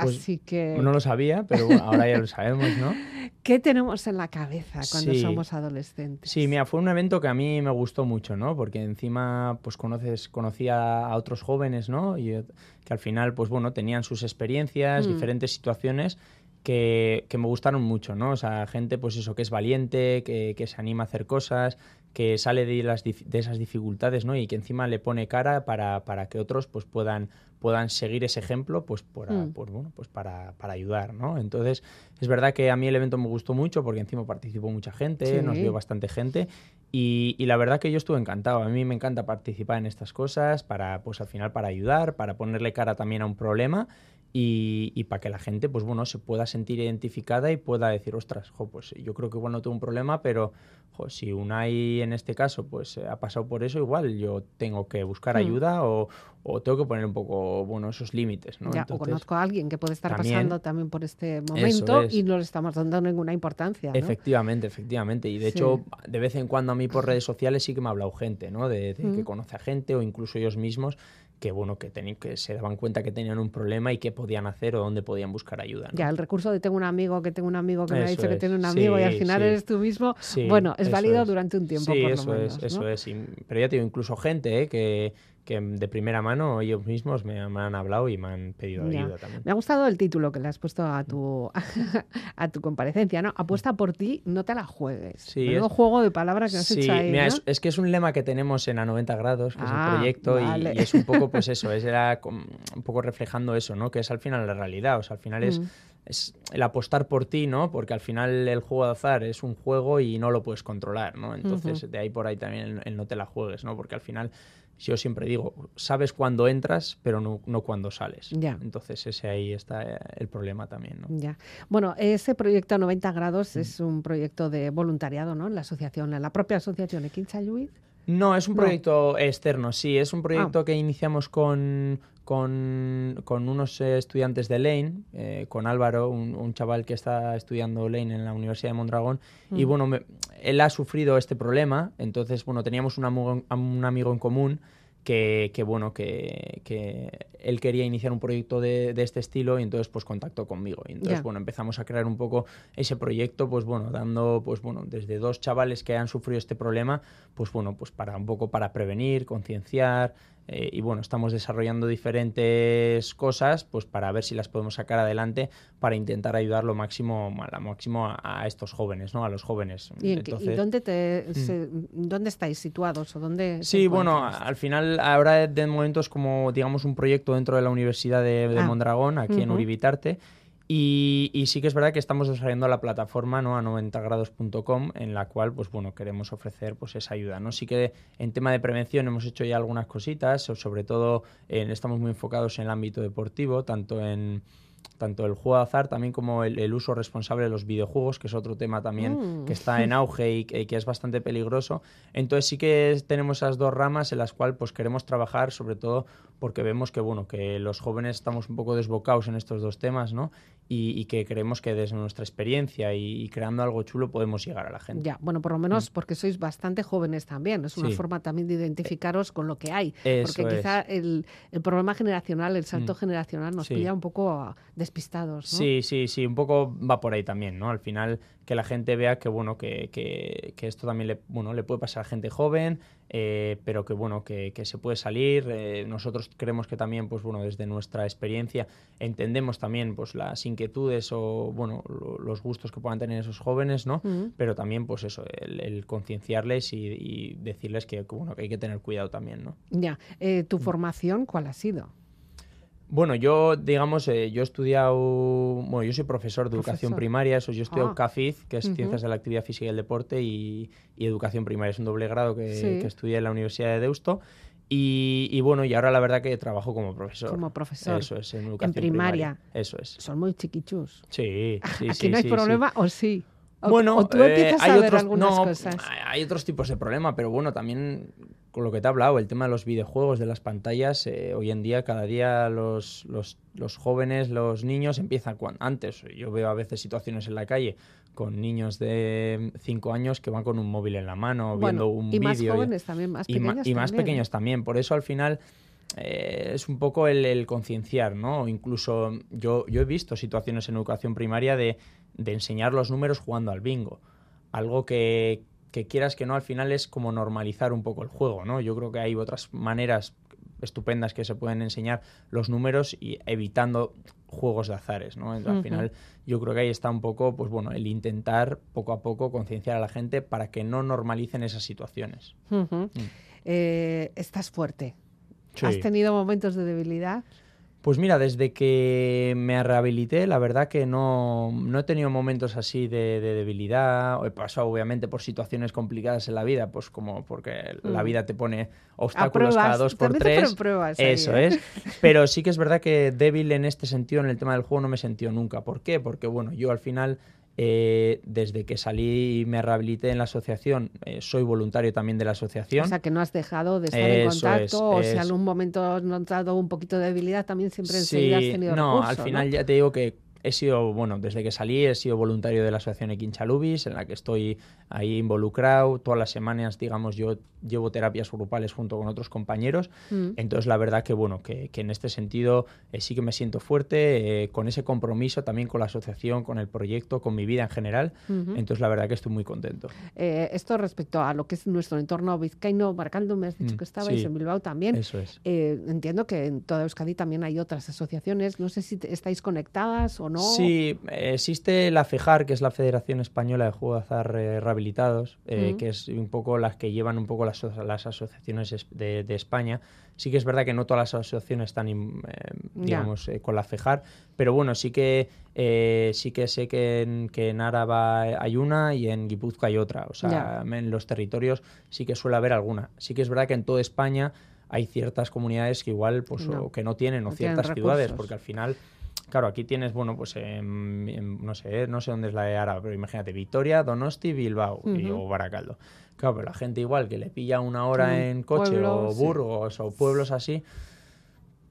B: Pues,
A: Así que,
B: No lo sabía, pero bueno, ahora ya lo sabemos, ¿no?
A: ¿qué tenemos en la cabeza cuando
B: Sí.
A: somos adolescentes?
B: Sí, mira, fue un evento que a mí me gustó mucho, ¿no? Porque encima, pues conoces, conocía a otros jóvenes, ¿no? Y eh, que al final, pues bueno, tenían sus experiencias,
A: Mm.
B: diferentes situaciones que, que me gustaron mucho, ¿no? O sea, gente, pues eso, que es valiente, que, que se anima a hacer cosas, que sale de, las, dif- de esas dificultades, ¿no? Y que encima le pone cara para, para que otros, pues puedan puedan seguir ese ejemplo pues, para,
A: Mm.
B: bueno, pues para, para ayudar, ¿no? Entonces, es verdad que a mí el evento me gustó mucho porque encima participó mucha gente,
A: Sí.
B: nos vio bastante gente y, y la verdad que yo estuve encantado. A mí me encanta participar en estas cosas para, pues al final, para ayudar, para ponerle cara también a un problema y, para que la gente, pues bueno, se pueda sentir identificada y pueda decir, ostras, jo, pues yo creo que igual no tengo un problema, pero jo, si Unai en este caso pues ha pasado por eso, igual yo tengo que buscar
A: Mm.
B: ayuda o, o tengo que poner un poco, bueno, esos límites, ¿no?
A: Ya, o
B: Entonces,
A: conozco a alguien que puede estar
B: también-
A: pasando también por este momento
B: es.
A: y no le estamos dando ninguna importancia. ¿no?
B: Efectivamente, efectivamente. Y de
A: Sí.
B: hecho, de vez en cuando a mí por redes sociales sí que me ha hablado gente, ¿no? De, de que
A: Mm.
B: conoce a gente o incluso ellos mismos que, bueno, que, teni- que se daban cuenta que tenían un problema y qué podían hacer o dónde podían buscar ayuda. ¿no?
A: Ya, el recurso de tengo un amigo que tengo un amigo que me ha dicho que tiene un amigo y al final
B: sí.
A: eres tú mismo.
B: Sí,
A: bueno, es válido
B: es.
A: durante un tiempo
B: Sí,
A: por
B: eso
A: lo menos.
B: es,
A: ¿no?
B: eso es. Y- pero ya te digo, incluso gente ¿eh? que, que de primera mano ellos mismos me, me han hablado y me han pedido
A: Ya.
B: ayuda también.
A: Me ha gustado el título que le has puesto a tu, a tu comparecencia, ¿no? Apuesta por ti, no te la juegues.
B: Sí, es-
A: juego de palabras que has
B: Sí,
A: hecho ahí,
B: mira,
A: ¿no?
B: es, es que es un lema que tenemos en A 90 grados, que es
A: Ah,
B: el proyecto, y-
A: vale.
B: y, es un poco, pues eso, es era un poco reflejando eso, ¿no? Que es al final la realidad, o sea, al final es,
A: Mm.
B: es el apostar por ti, ¿no? Porque al final el juego de azar es un juego y no lo puedes controlar, ¿no? Entonces, de ahí por ahí también el, el no te la juegues, ¿no? Porque al final, yo siempre digo, sabes cuándo entras, pero no, no cuándo sales.
A: Ya.
B: Entonces, ese ahí está eh, el problema también, ¿no?
A: Ya. Bueno, ese proyecto 90 grados
B: Mm.
A: es un proyecto de voluntariado, ¿no? La asociación, la propia asociación Equincha Lluís.
B: No, es un
A: No.
B: proyecto externo, sí, es un
A: Ah.
B: proyecto que iniciamos con, con, con unos eh, estudiantes de Lane, eh, con Álvaro, un, un chaval que está estudiando Lane en la Universidad de Mondragón, y
A: Mm.
B: bueno, me- él ha sufrido este problema, entonces, bueno, teníamos un amigo, un amigo en común que, que, bueno, que, que él quería iniciar un proyecto de, de este estilo y entonces pues contactó conmigo. Y entonces,
A: Ya.
B: bueno, empezamos a crear un poco ese proyecto, pues bueno, dando, pues bueno, desde dos chavales que han sufrido este problema, pues bueno, pues para un poco para prevenir, concienciar, eh, y bueno, estamos desarrollando diferentes cosas, pues para ver si las podemos sacar adelante para intentar ayudar lo máximo, a, la máximo a, a estos jóvenes, ¿no? A los jóvenes.
A: ¿Y, dónde, te, se- dónde estáis situados o dónde?
B: Sí, bueno, al final ahora de momento es como, digamos, un proyecto dentro de la Universidad de, de
A: Ah.
B: Mondragón, aquí en. Uribitarte. Y, y sí que es verdad que estamos desarrollando la plataforma ¿no? a 90grados.com en la cual pues bueno queremos ofrecer pues esa ayuda no sí que en tema de prevención hemos hecho ya algunas cositas so- sobre todo en- estamos muy enfocados en el ámbito deportivo tanto en tanto el juego de azar también como el, el uso responsable de los videojuegos, que es otro tema también
A: Mm.
B: que está en auge y, que y que es bastante peligroso. Entonces sí que es- tenemos esas dos ramas en las cuales pues queremos trabajar, sobre todo porque vemos que bueno que los jóvenes estamos un poco desbocados en estos dos temas, ¿no? Y, y que creemos que desde nuestra experiencia y, y creando algo chulo podemos llegar a la gente.
A: Ya, bueno, por lo menos porque sois bastante jóvenes también. Es una
B: Mm. Sí.
A: forma también de identificaros con lo que hay.
B: Eso
A: porque quizá el, el problema generacional, el salto
B: Mm.
A: generacional nos
B: Sí.
A: pilla un poco ah, despistados. ¿no?
B: Sí, sí, sí, un poco va por ahí también, ¿no? Al final que la gente vea que, bueno, que, que- que esto también le, bueno, le puede pasar a gente joven, eh, pero que, bueno, que, que se puede salir. eh, nosotros creemos que también, pues, bueno, desde nuestra experiencia entendemos también, pues, las inquietudes o, bueno, lo- los gustos que puedan tener esos jóvenes, ¿no?
A: Mm.
B: Pero también, pues, eso, el, el concienciarles y, y decirles que, que, bueno, que hay que tener cuidado también, ¿no?
A: Ya. Eh,
B: Mm.
A: ¿Tu formación cuál ha sido?
B: Bueno, yo, digamos, eh, yo he estudiado, bueno, yo soy profesor de educación primaria, eso, yo he estudiado
A: Ah.
B: CAFIZ, que es. Ciencias de la Actividad Física y el Deporte, y, y Educación Primaria, es un doble grado que,
A: Sí.
B: que estudié en la Universidad de Deusto. Y, y bueno, y ahora la verdad que trabajo como profesor.
A: Como profesor.
B: Eso es, en educación
A: primaria.
B: Eso es.
A: Son muy chiquichus.
B: Sí, sí,
A: Aquí
B: sí,
A: no hay
B: sí, sí.
A: problema, ¿o sí? O,
B: Bueno,
A: o tú
B: eh,
A: empiezas
B: hay
A: a ver
B: otros,
A: algunas
B: no,
A: cosas.
B: Hay otros tipos de problema, pero bueno, también con lo que te he hablado, el tema de los videojuegos, de las pantallas, eh, hoy en día, cada día los, los, los jóvenes, los niños empiezan cuando antes. Yo veo a veces situaciones en la calle con niños de 5 años que van con un móvil en la mano,
A: Bueno,
B: viendo un
A: y más
B: vídeo.
A: jóvenes también, más
B: y, ma-
A: pequeños
B: y más
A: también.
B: pequeños también. Por eso al final eh, es un poco el, el concienciar, ¿no? Incluso yo, yo he visto situaciones en educación primaria de, de enseñar los números jugando al bingo. Algo que, que quieras que no, al final es como normalizar un poco el juego, ¿no? Yo creo que hay otras maneras estupendas que se pueden enseñar los números y evitando juegos de azares, ¿no? Entonces. Al final yo creo que ahí está un poco, pues bueno, el intentar poco a poco concienciar a la gente para que no normalicen esas situaciones.
A: Ujú. Eh, estás fuerte. ¿Has tenido momentos de debilidad?
B: Pues mira, desde que me rehabilité, la verdad que no, no he tenido momentos así de, de, debilidad. He pasado obviamente por situaciones complicadas en la vida, pues como porque la
A: Mm.
B: vida te pone obstáculos cada dos por tres.
A: ahí,
B: Eso
A: ¿eh?
B: es. Pero sí que es verdad que débil en este sentido, en el tema del juego, no me he sentido nunca. ¿Por qué? Porque bueno, yo al final eh, desde que salí y me rehabilité en la asociación, eh, soy voluntario también de la asociación.
A: O sea, que no has dejado de estar en
B: Eso
A: contacto
B: es,
A: o si en algún momento has notado un poquito de debilidad, también siempre enseguida has tenido
B: no,
A: recurso,
B: al final ya te digo que he sido, bueno, desde que salí he sido voluntario de la asociación Equinchalubis, en la que estoy ahí involucrado. Todas las semanas, digamos, yo llevo terapias grupales junto con otros compañeros.
A: Mm.
B: Entonces, la verdad que, bueno, que, que en este sentido eh, sí que me siento fuerte, eh, con ese compromiso también con la asociación, con el proyecto, con mi vida en general.
A: Ujú.
B: Entonces, la verdad que estoy muy contento.
A: Eh, esto respecto a lo que es nuestro entorno vizcaíno, Baracaldo, me has dicho
B: Mm,
A: que estabais
B: sí.
A: en Bilbao también.
B: Eso es.
A: Eh, entiendo que en toda Euskadi también hay otras asociaciones. No sé si estáis conectadas o no.
B: Sí, existe la FEJAR, que es la Federación Española de Juego de Azar eh, Rehabilitados, eh, que es un poco las que llevan un poco las, las asociaciones es- de, de España. Sí que es verdad que no todas las asociaciones están, eh,
A: Ya.
B: digamos, eh, con la FEJAR, pero bueno, sí que eh, sí que sé que en, que en Áraba hay una y en Guipúzcoa hay otra. O sea, en los territorios sí que suele haber alguna. Sí que es verdad que en toda España hay ciertas comunidades que igual pues
A: No.
B: o que no tienen o
A: No tienen
B: ciertas ciudades,
A: recursos.
B: porque al final Claro, aquí tienes, bueno, pues no sé, no sé dónde es la de Ara, pero imagínate, Vitoria, Donosti, Bilbao y- o Baracaldo. Claro, pero la gente igual que le pilla una hora en coche
A: pueblo,
B: o
A: sí.
B: Burgos o pueblos así,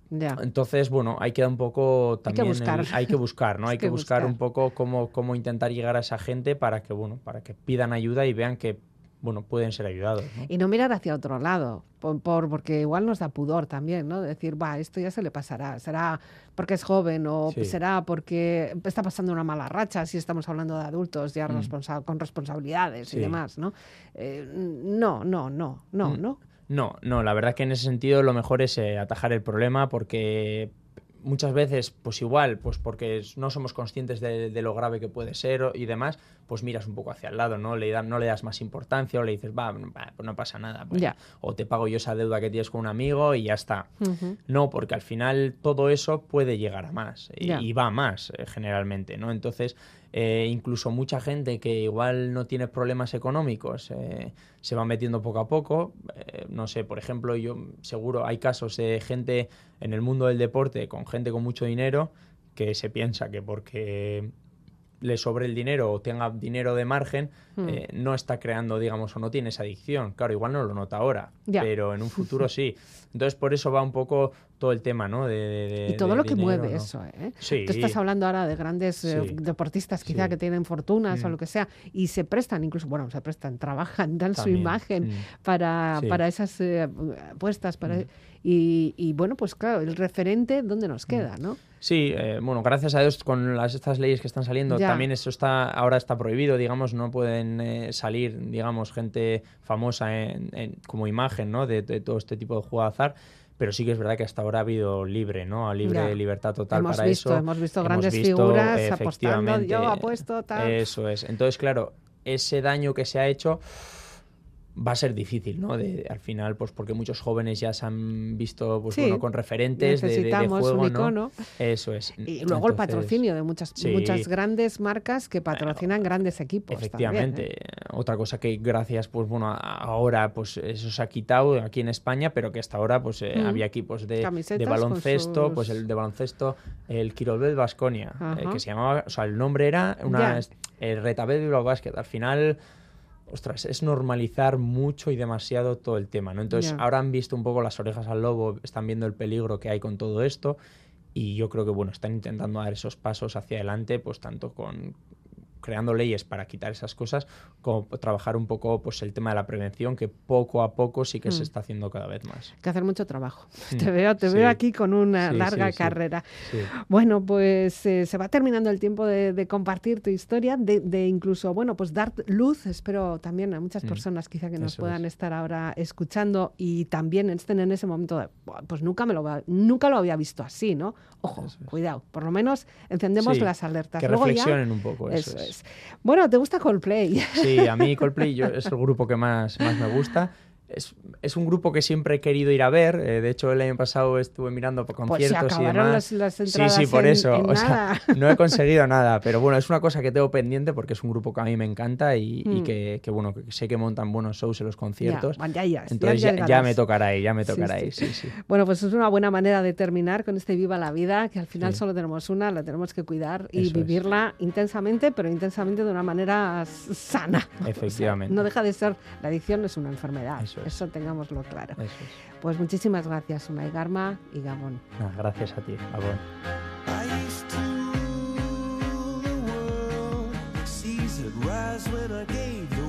A: Ya.
B: entonces, bueno, hay que dar un poco
A: Hay que
B: también... el-
A: buscar.
B: hay que buscar, ¿no?
A: Hay que
B: buscar,
A: buscar.
B: un poco cómo, cómo intentar llegar a esa gente para que, bueno, para que pidan ayuda y vean que, bueno, pueden ser ayudados, ¿no?
A: Y no mirar hacia otro lado, por, por- porque igual nos da pudor también, ¿no? Decir, va, esto ya se le pasará, será porque es joven o
B: Sí.
A: será porque está pasando una mala racha, si estamos hablando de adultos ya
B: Mm.
A: responsa- con responsabilidades y demás, ¿no? Eh, no, no, no, no,
B: Mm.
A: ¿no?
B: No, no, la verdad que en ese sentido lo mejor es eh, atajar el problema porque muchas veces, pues igual, pues porque no somos conscientes de, de lo grave que puede ser y demás, pues miras un poco hacia el lado, ¿no? Le, da- no le das más importancia o le dices, va, va, pues no pasa nada. pues,
A: Ya.
B: O te pago yo esa deuda que tienes con un amigo y ya está. No, porque al final todo eso puede llegar a más y,
A: Ya.
B: y va a más eh, generalmente, ¿no? Entonces, eh, incluso mucha gente que igual no tiene problemas económicos eh, se va metiendo poco a poco. Eh, no sé, por ejemplo, yo seguro hay casos de gente en el mundo del deporte con gente con mucho dinero que se piensa que porque le sobre el dinero o tenga dinero de margen,
A: Mm.
B: eh, no está creando, digamos, o no tiene esa adicción. Claro, igual no lo nota ahora,
A: Ya.
B: pero en un futuro sí. Entonces, por eso va un poco todo el tema, ¿no? De, de-
A: Y todo
B: de
A: lo que mueve
B: ¿no?
A: eso, ¿eh?
B: Sí.
A: Tú estás hablando ahora de grandes eh, deportistas quizá
B: Sí.
A: que tienen fortunas o
B: Mm.
A: lo que sea y se prestan incluso, bueno, se prestan, trabajan, dan su imagen
B: mm.
A: para, para esas eh, apuestas. Para, y, y, bueno, pues claro, el referente, ¿dónde nos queda, no?
B: Sí, eh, bueno, gracias a Dios con las, estas leyes que están saliendo,
A: Ya.
B: también eso está ahora está prohibido, digamos, no pueden eh, salir, digamos, gente famosa en- en- como imagen, ¿no? De, de todo este tipo de juego de azar. Pero sí que es verdad que hasta ahora ha habido libre, ¿no? Libre
A: Ya.
B: libertad total
A: hemos
B: para
A: visto,
B: eso.
A: hemos visto
B: Hemos
A: grandes
B: visto,
A: figuras
B: eh,
A: apostando, yo apuesto tal.
B: Eso es. Entonces, claro, ese daño que se ha hecho va a ser difícil, ¿no? De, al final, pues porque muchos jóvenes ya se han visto, pues
A: Sí,
B: bueno, con referentes de, de- de
A: necesitamos
B: juego,
A: un
B: ¿no?
A: icono.
B: Eso es.
A: Y luego el patrocinio de muchas,
B: sí.
A: muchas grandes marcas que patrocinan grandes equipos.
B: Efectivamente.
A: también, ¿eh?
B: Otra cosa que gracias, pues bueno, ahora pues eso se ha quitado aquí en España, pero que hasta ahora pues eh,
A: Mm.
B: había equipos de, baloncesto, pues el de baloncesto, el Quirolbel Basconia,
A: Ajá.
B: que se llamaba, o sea, el nombre era una el Retabel Bilbao Basket. Al final, ostras, es normalizar mucho y demasiado todo el tema, ¿no? Entonces, ahora han visto un poco las orejas al lobo, están viendo el peligro que hay con todo esto. Y yo creo que bueno, están intentando dar esos pasos hacia adelante, pues tanto con creando leyes para quitar esas cosas, como trabajar un poco pues el tema de la prevención, que poco a poco sí que
A: Mm.
B: se está haciendo cada vez más.
A: Hay que hacer mucho trabajo.
B: Mm,
A: Te veo, te
B: sí.
A: veo aquí con una
B: Sí,
A: larga
B: sí,
A: carrera. Bueno, pues eh, se va terminando el tiempo de, de compartir tu historia, de, de incluso, bueno, pues dar luz, espero también a muchas
B: Mm,
A: personas quizá que nos
B: eso
A: puedan
B: es.
A: estar ahora escuchando y también estén en ese momento de, "Buah, pues nunca me lo nunca lo había visto así, ¿no? Ojo,
B: es.
A: cuidado, por lo menos encendemos las alertas.
B: Que
A: Luego ya-
B: reflexionen un poco, eso,
A: eso es. Bueno, ¿te gusta Coldplay?
B: Sí, a mí Coldplay yo- es el grupo que más, más me gusta. Es, es, un grupo que siempre he querido ir a ver. Eh, de hecho, el año pasado estuve mirando por
A: Pues
B: conciertos y demás.
A: Las, las entradas
B: sí, sí, por
A: en,
B: eso.
A: en
B: o sea, no he conseguido nada. Pero bueno, es una cosa que tengo pendiente porque es un grupo que a mí me encanta y,
A: Mm.
B: y que, que, bueno, que sé que montan buenos shows en los conciertos.
A: Ya, ya irás,
B: Entonces
A: ya
B: ya, ya me tocará ir, ya me tocará ir, sí, sí.
A: Bueno, pues es una buena manera de terminar con este Viva la Vida, que al final solo tenemos una, la tenemos que cuidar y
B: Eso es.
A: vivirla intensamente, pero intensamente de una manera sana. O sea,
B: Efectivamente.
A: no deja de ser, la adicción es una enfermedad,
B: Eso es.
A: eso tengámoslo claro.
B: Eso es.
A: Pues muchísimas gracias, Unai Garma y Gabón.
B: Nada, gracias a ti, Gabón.
C: Rise when I gave the